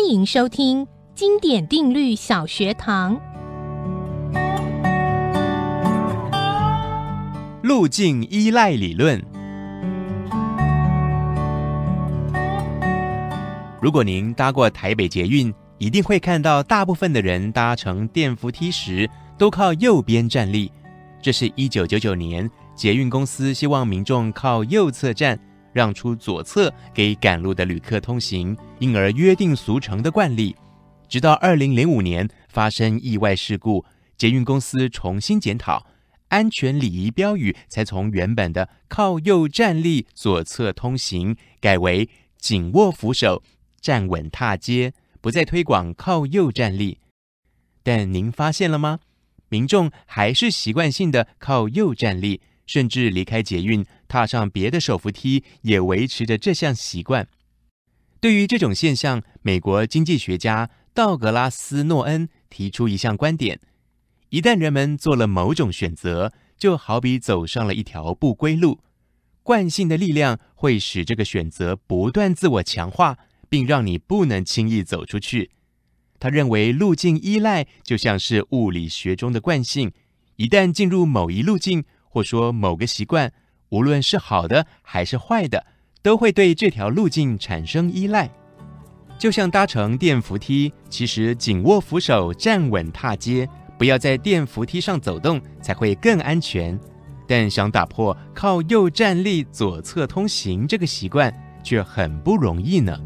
欢迎收听《经典定律小学堂》。路径依赖理论。如果您搭过台北捷运，一定会看到大部分的人搭乘电扶梯时都靠右边站立。这是一九九九年捷运公司希望民众靠右侧站，让出左侧给赶路的旅客通行，因而约定俗成的惯例。直到二零零五年发生意外事故，捷运公司重新检讨安全礼仪标语，才从原本的靠右站立、左侧通行，改为紧握扶手。站稳踏阶，不再推广靠右站立。但您发现了吗？民众还是习惯性的靠右站立，甚至离开捷运，踏上别的手扶梯，也维持着这项习惯。对于这种现象，美国经济学家道格拉斯·诺恩提出一项观点：一旦人们做了某种选择，就好比走上了一条不归路，惯性的力量会使这个选择不断自我强化。并让你不能轻易走出去。他认为路径依赖就像是物理学中的惯性，一旦进入某一路径，或说某个习惯，无论是好的还是坏的，都会对这条路径产生依赖。就像搭乘电扶梯，其实紧握扶手，站稳踏阶，不要在电扶梯上走动，才会更安全。但想打破靠右站立、左侧通行这个习惯，却很不容易呢。